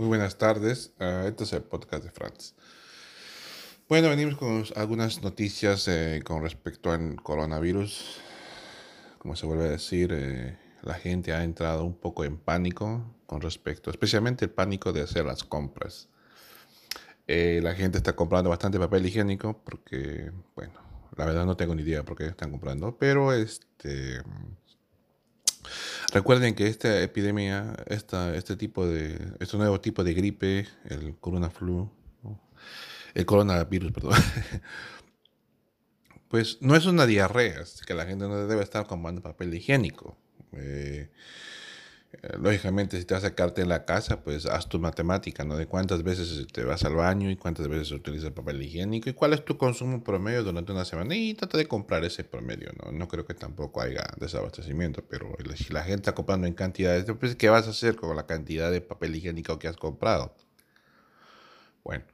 Muy buenas tardes. Uh, este es el podcast de Franz. Bueno, venimos con algunas noticias eh, con respecto al coronavirus. Como se vuelve a decir, eh, la gente ha entrado un poco en pánico con respecto, especialmente el pánico de hacer las compras. Eh, la gente está comprando bastante papel higiénico porque, bueno, la verdad no tengo ni idea por qué están comprando, pero este Recuerden que esta epidemia, esta, este tipo de, este nuevo tipo de gripe, el coronavirus, perdón, pues no es una diarrea, es que la gente no debe estar comprando papel higiénico. Eh, lógicamente, si te vas a sacarte en la casa, pues haz tu matemática, ¿no? De cuántas veces te vas al baño y cuántas veces utilizas papel higiénico y cuál es tu consumo promedio durante una semana y trata de comprar ese promedio, ¿no? No creo que tampoco haya desabastecimiento, pero si la gente está comprando en cantidades, pues ¿qué vas a hacer con la cantidad de papel higiénico que has comprado? Bueno,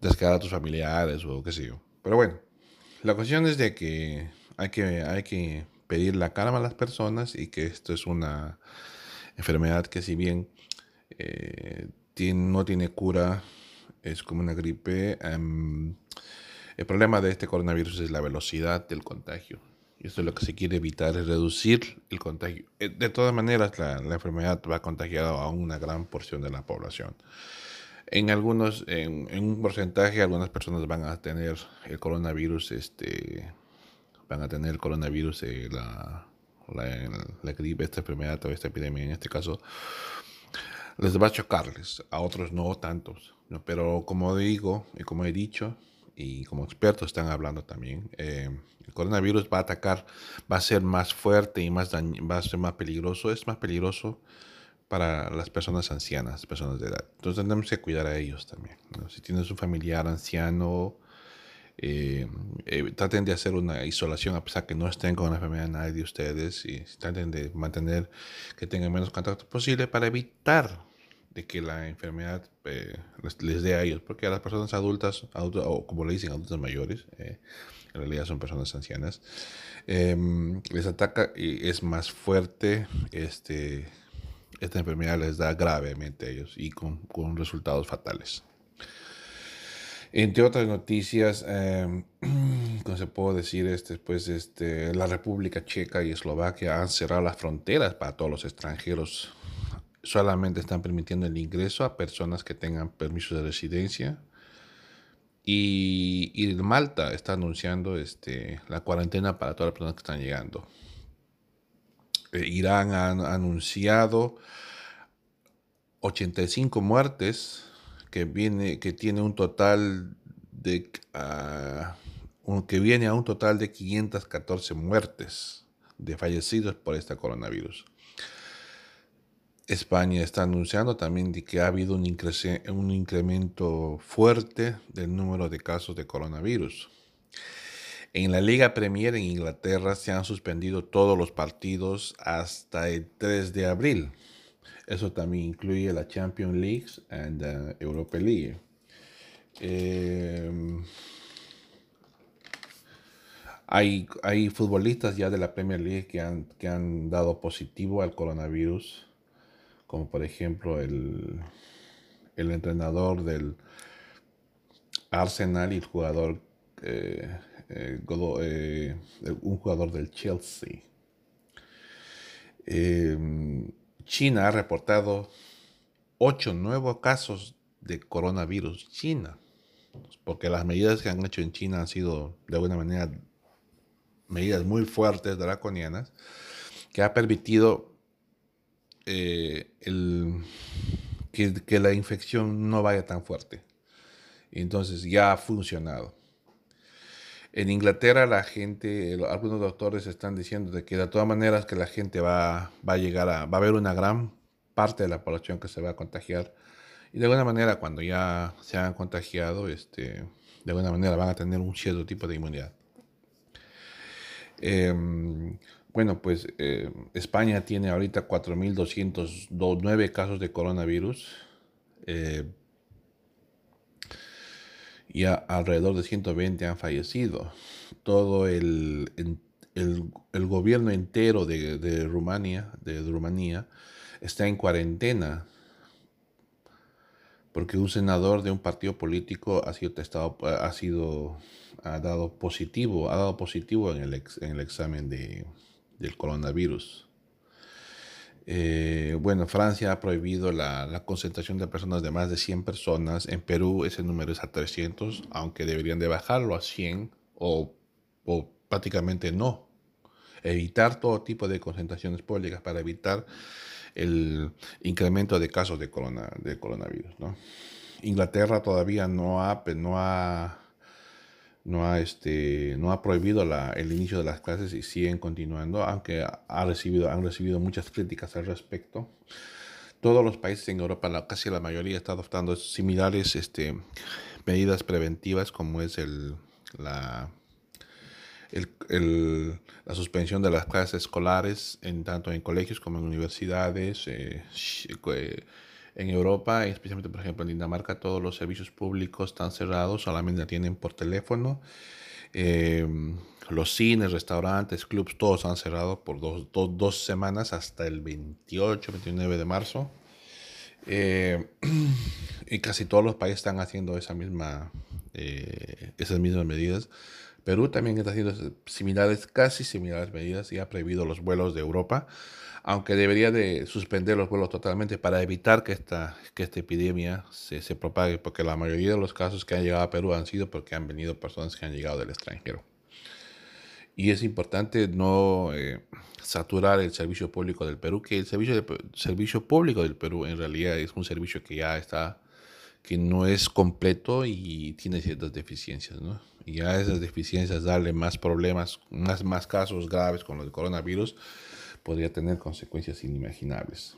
descargar a tus familiares o qué sé yo. Pero bueno, la cuestión es de que hay que, hay que pedir la calma a las personas y que esto es una enfermedad que si bien eh, no tiene cura, es como una gripe, em, el problema de este coronavirus es la velocidad del contagio. Y esto es lo que se quiere evitar, es reducir el contagio. Eh, de todas maneras, la, enfermedad va a contagiar a una gran porción de la población. En algunos, en, un porcentaje, algunas personas van a tener el coronavirus, este, van a tener el coronavirus, eh, la, la, gripe, esta enfermedad o esta epidemia en este caso, les va a chocarles, a otros no tantos. Pero como digo y como he dicho, y como expertos están hablando también, eh, el coronavirus va a atacar, va a ser más fuerte y más va a ser más peligroso, es más peligroso para las personas ancianas, personas de edad. Entonces tenemos que cuidar a ellos también. Si tienes un familiar anciano, eh, eh, traten de hacer una isolación a pesar que no estén con la enfermedad nadie de ustedes y traten de mantener que tengan menos contacto posible para evitar de que la enfermedad eh, les, dé a ellos, porque a las personas adultas, o como le dicen, adultos mayores, en realidad son personas ancianas, em, les ataca y es más fuerte, este, esta enfermedad les da gravemente a ellos y con, con resultados fatales. Entre otras noticias, eh, como se puede decir, este, pues, este, la República Checa y Eslovaquia han cerrado las fronteras para todos los extranjeros. Solamente están permitiendo el ingreso a personas que tengan permiso de residencia. Y, y Malta está anunciando este, la cuarentena para todas las personas que están llegando. Eh, Irán ha anunciado 85 muertes que viene, que tiene un total de uh, que viene a un total de 514 muertes de fallecidos por este coronavirus. España está anunciando también de que ha habido un, un incremento fuerte del número de casos de coronavirus. En la Liga Premier en Inglaterra se han suspendido todos los partidos hasta el 3 de abril. Eso también incluye la Champions League y la Europa League. Em, hay, hay, futbolistas ya de la Premier League que han, que han dado positivo al coronavirus, como por ejemplo el, el entrenador del Arsenal y el jugador, eh, eh, eh, un jugador del Chelsea. China ha reportado ocho nuevos casos de coronavirus. China. Porque las medidas que han hecho en China han sido de alguna manera medidas muy fuertes, draconianas, que ha permitido eh, que la infección no vaya tan fuerte. Entonces ya ha funcionado. En Inglaterra la gente, algunos doctores están diciendo de que de todas maneras que la gente va, va a llegar a, va a haber una gran parte de la población que se va a contagiar. Y de alguna manera cuando ya se han contagiado, este, de alguna manera van a tener un cierto tipo de inmunidad. Em, bueno, pues eh, España tiene ahorita 4.209 casos de coronavirus. Eh, y alrededor de 120 han fallecido. Todo el, el, gobierno entero de, de, Rumania, de Rumanía está en cuarentena porque un senador de un partido político ha sido testado, ha sido, ha dado positivo, ha dado positivo en el, en el examen de, del coronavirus. Eh, bueno, Francia ha prohibido la, concentración de personas de más de 100 personas. En Perú ese número es a 300, aunque deberían de bajarlo a 100 o, prácticamente no. Evitar todo tipo de concentraciones públicas para evitar el incremento de casos de, de coronavirus. Inglaterra todavía no ha, no ha no ha, este, no ha prohibido la, el inicio de las clases y siguen continuando, aunque ha recibido, han recibido muchas críticas al respecto. Todos los países en Europa, casi la mayoría, están adoptando similares este, medidas preventivas como es el, la, el, la suspensión de las clases escolares, en, tanto en colegios como en universidades. Eh, eh en Europa, especialmente por ejemplo en Dinamarca, todos los servicios públicos están cerrados, solamente la tienen por teléfono. Em, los cines, restaurantes, clubs, todos han cerrado por dos, dos, semanas hasta el 28, 29 de marzo. Em, y casi todos los países están haciendo esa misma, eh, esas mismas medidas. Perú también está haciendo similares, casi similares medidas y ha prohibido los vuelos de Europa aunque debería de suspender los vuelos totalmente para evitar que esta, que esta epidemia se, se, propague, porque la mayoría de los casos que han llegado a Perú han sido porque han venido personas que han llegado del extranjero. Y es importante no eh, saturar el servicio público del Perú, que el servicio, servicio público del Perú en realidad es un servicio que ya está, que no es completo y tiene ciertas deficiencias, ¿no? Y a esas deficiencias darle más problemas, más, casos graves con el coronavirus, podría tener consecuencias inimaginables.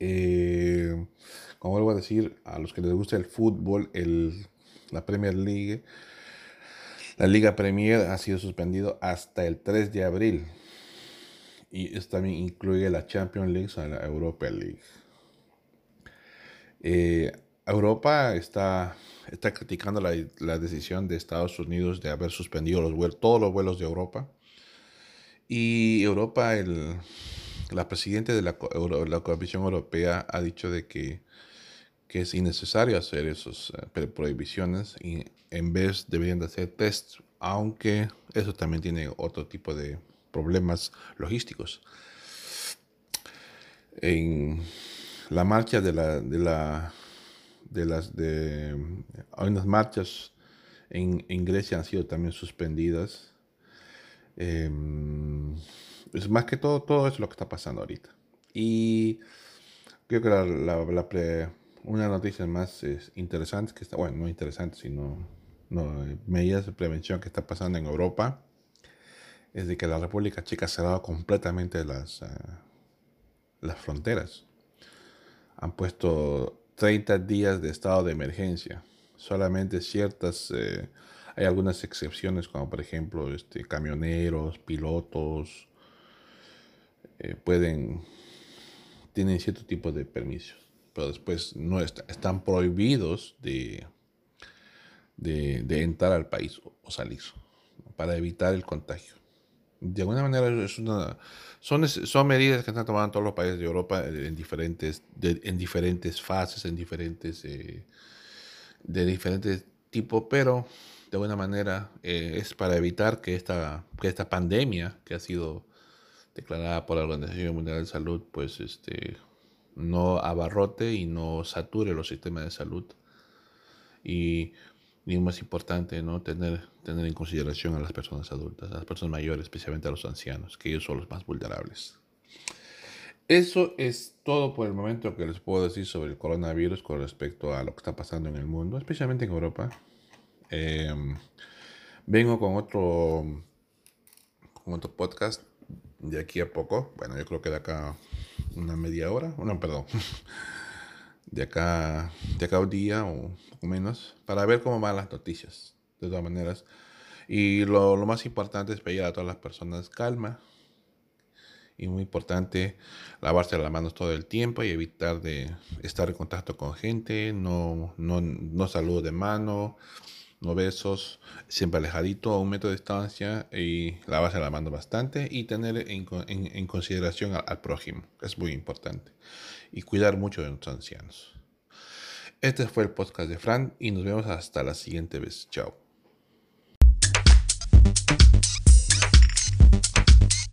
Eh, como vuelvo a decir, a los que les gusta el fútbol, el, la Premier League, la Liga Premier ha sido suspendido hasta el 3 de abril. Y esto también incluye la Champions League o la Europa League. Eh, Europa está, está criticando la, decisión de Estados Unidos de haber suspendido todos los vuelos de Europa y Europa, el, la presidenta de la, la, Comisión Europea ha dicho de que, que es innecesario hacer esas eh, prohibiciones y en vez deberían de hacer test, aunque eso también tiene otro tipo de problemas logísticos. En la marcha de la de la de las de hay unas marchas en, en Grecia han sido también suspendidas Em, es más que todo, todo es lo que está pasando ahorita. Y creo que la, la, una noticia más interesante, que está, bueno, no interesante, sino no, medidas de prevención que está pasando en Europa, es de que la República Checa ha cerrado completamente las, uh, las fronteras. Han puesto 30 días de estado de emergencia. Solamente ciertas... Eh, hay algunas excepciones, como por ejemplo este, camioneros, pilotos, eh, pueden, tienen cierto tipo de permisos, pero después no están prohibidos de, de, entrar al país o, salir para evitar el contagio. De alguna manera es una, son, son medidas que están tomando todos los países de Europa en diferentes, en diferentes fases, en diferentes, eh, de diferentes tipos, pero de buena manera eh, es para evitar que esta, que esta pandemia que ha sido declarada por la Organización Mundial de Salud, pues este, no abarrote y no sature los sistemas de salud. Y, y más importante, ¿no? tener, tener en consideración a las personas adultas, a las personas mayores, especialmente a los ancianos, que ellos son los más vulnerables. Eso es todo por el momento que les puedo decir sobre el coronavirus con respecto a lo que está pasando en el mundo, especialmente en Europa. Em, vengo con otro, con otro podcast de aquí a poco. Bueno, yo creo que de acá una media hora. No, perdón. De acá, de acá un día o, menos. Para ver cómo van las noticias. De todas maneras. Y lo, lo más importante es pedir a todas las personas calma. Y muy importante, lavarse las manos todo el tiempo y evitar de estar en contacto con gente. No, no, no saludo de mano no besos, siempre alejadito a un metro de distancia y lavarse la mano bastante y tener en, consideración al, prójimo, es muy importante. Y cuidar mucho de los ancianos. Este fue el podcast de Fran y nos vemos hasta la siguiente vez. Chao.